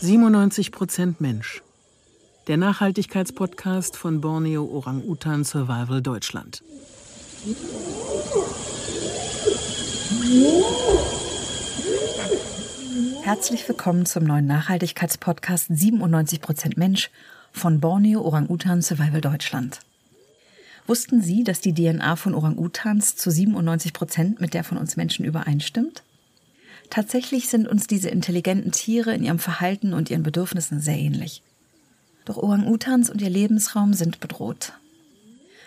97 Prozent Mensch. Der Nachhaltigkeitspodcast von Borneo Orang-Utan Survival Deutschland. Herzlich willkommen zum neuen Nachhaltigkeitspodcast 97 Prozent Mensch von Borneo Orang-Utan Survival Deutschland. Wussten Sie, dass die DNA von Orang-Utans zu 97 Prozent mit der von uns Menschen übereinstimmt? Tatsächlich sind uns diese intelligenten Tiere in ihrem Verhalten und ihren Bedürfnissen sehr ähnlich. Doch Orang-Utans und ihr Lebensraum sind bedroht.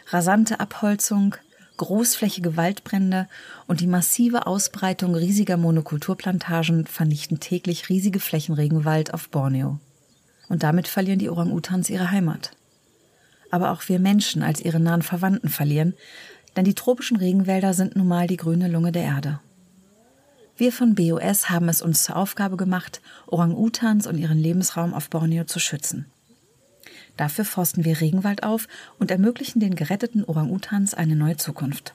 Rasante Abholzung, großflächige Waldbrände und die massive Ausbreitung riesiger Monokulturplantagen vernichten täglich riesige Flächen Regenwald auf Borneo. Und damit verlieren die Orang-Utans ihre Heimat aber auch wir Menschen als ihre nahen Verwandten verlieren, denn die tropischen Regenwälder sind nun mal die grüne Lunge der Erde. Wir von BOS haben es uns zur Aufgabe gemacht, Orang-Utans und ihren Lebensraum auf Borneo zu schützen. Dafür forsten wir Regenwald auf und ermöglichen den geretteten Orang-Utans eine neue Zukunft.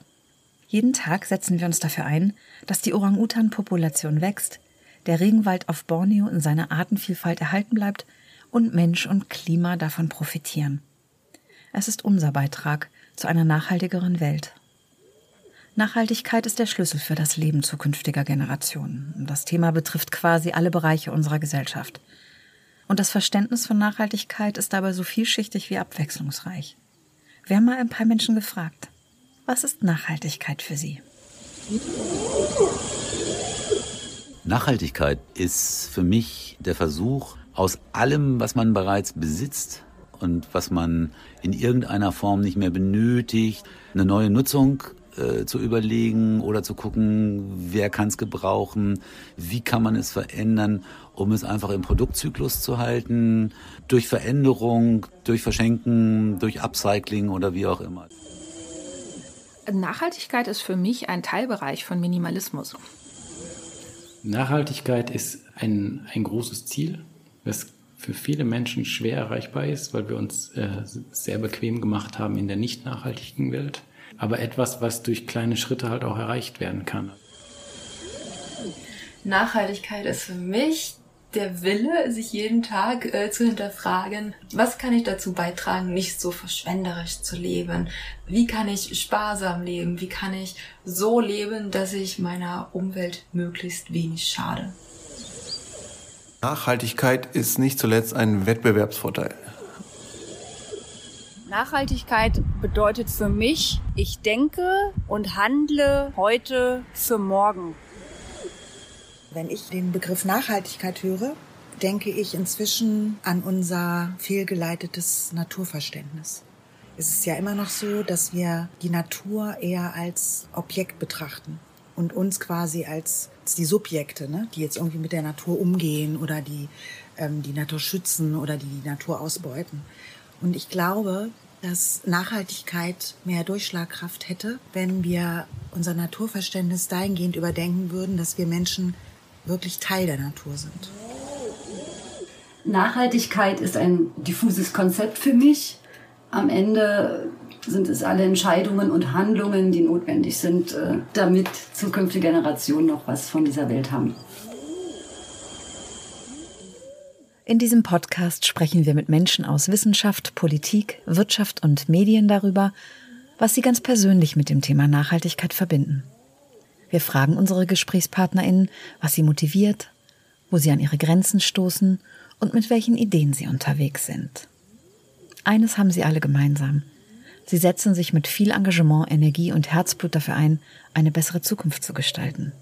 Jeden Tag setzen wir uns dafür ein, dass die Orang-Utan-Population wächst, der Regenwald auf Borneo in seiner Artenvielfalt erhalten bleibt und Mensch und Klima davon profitieren. Es ist unser Beitrag zu einer nachhaltigeren Welt. Nachhaltigkeit ist der Schlüssel für das Leben zukünftiger Generationen. Das Thema betrifft quasi alle Bereiche unserer Gesellschaft. Und das Verständnis von Nachhaltigkeit ist dabei so vielschichtig wie abwechslungsreich. Wir haben mal ein paar Menschen gefragt, was ist Nachhaltigkeit für sie? Nachhaltigkeit ist für mich der Versuch, aus allem, was man bereits besitzt, und was man in irgendeiner Form nicht mehr benötigt, eine neue Nutzung äh, zu überlegen oder zu gucken, wer kann es gebrauchen, wie kann man es verändern, um es einfach im Produktzyklus zu halten, durch Veränderung, durch Verschenken, durch Upcycling oder wie auch immer. Nachhaltigkeit ist für mich ein Teilbereich von Minimalismus. Nachhaltigkeit ist ein, ein großes Ziel, das für viele Menschen schwer erreichbar ist, weil wir uns äh, sehr bequem gemacht haben in der nicht nachhaltigen Welt. Aber etwas, was durch kleine Schritte halt auch erreicht werden kann. Nachhaltigkeit ist für mich der Wille, sich jeden Tag äh, zu hinterfragen, was kann ich dazu beitragen, nicht so verschwenderisch zu leben? Wie kann ich sparsam leben? Wie kann ich so leben, dass ich meiner Umwelt möglichst wenig schade? Nachhaltigkeit ist nicht zuletzt ein Wettbewerbsvorteil. Nachhaltigkeit bedeutet für mich, ich denke und handle heute für morgen. Wenn ich den Begriff Nachhaltigkeit höre, denke ich inzwischen an unser fehlgeleitetes Naturverständnis. Es ist ja immer noch so, dass wir die Natur eher als Objekt betrachten und uns quasi als, als die Subjekte, ne, die jetzt irgendwie mit der Natur umgehen oder die ähm, die Natur schützen oder die die Natur ausbeuten. Und ich glaube, dass Nachhaltigkeit mehr Durchschlagkraft hätte, wenn wir unser Naturverständnis dahingehend überdenken würden, dass wir Menschen wirklich Teil der Natur sind. Nachhaltigkeit ist ein diffuses Konzept für mich. Am Ende sind es alle Entscheidungen und Handlungen, die notwendig sind, äh, damit zukünftige Generationen noch was von dieser Welt haben. In diesem Podcast sprechen wir mit Menschen aus Wissenschaft, Politik, Wirtschaft und Medien darüber, was sie ganz persönlich mit dem Thema Nachhaltigkeit verbinden. Wir fragen unsere Gesprächspartnerinnen, was sie motiviert, wo sie an ihre Grenzen stoßen und mit welchen Ideen sie unterwegs sind. Eines haben sie alle gemeinsam. Sie setzen sich mit viel Engagement, Energie und Herzblut dafür ein, eine bessere Zukunft zu gestalten.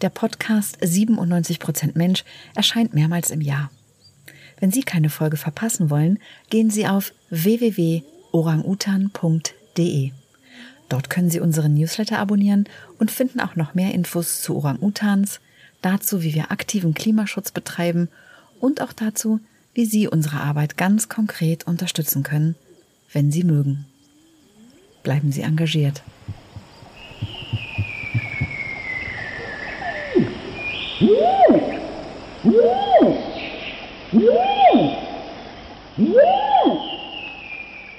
Der Podcast 97% Mensch erscheint mehrmals im Jahr. Wenn Sie keine Folge verpassen wollen, gehen Sie auf www.orangutan.de. Dort können Sie unseren Newsletter abonnieren und finden auch noch mehr Infos zu Orang-Utans, dazu, wie wir aktiven Klimaschutz betreiben und auch dazu, wie Sie unsere Arbeit ganz konkret unterstützen können, wenn Sie mögen. Bleiben Sie engagiert.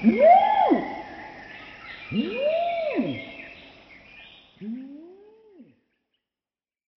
Yeah!